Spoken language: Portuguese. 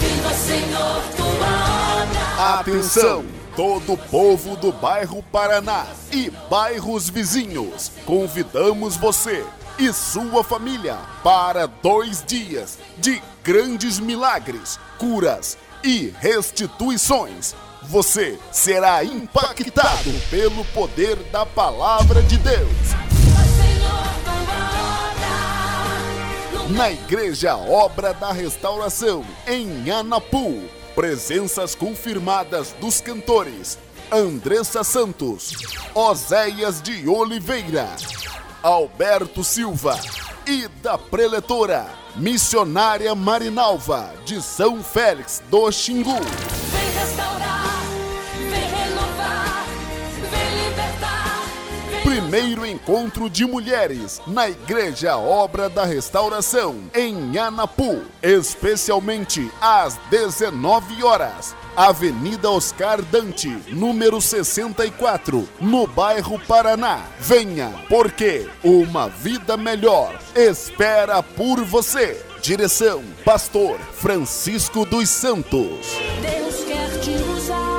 Senhor, Senhor. Atenção! Todo o povo do bairro Paraná e bairros vizinhos, convidamos você e sua família para dois dias de grandes milagres, curas e restituições. Você será impactado pelo poder da palavra de Deus. Na Igreja Obra da Restauração, em Anapu. Presenças confirmadas dos cantores Andressa Santos, Oséias de Oliveira, Alberto Silva e da preletora Missionária Marinalva de São Félix do Xingu. Primeiro encontro de mulheres na Igreja Obra da Restauração, em Anapu, especialmente às 19 horas. Avenida Oscar Dante, número 64, no bairro Paraná. Venha, porque uma vida melhor espera por você. Direção: Pastor Francisco dos Santos. Deus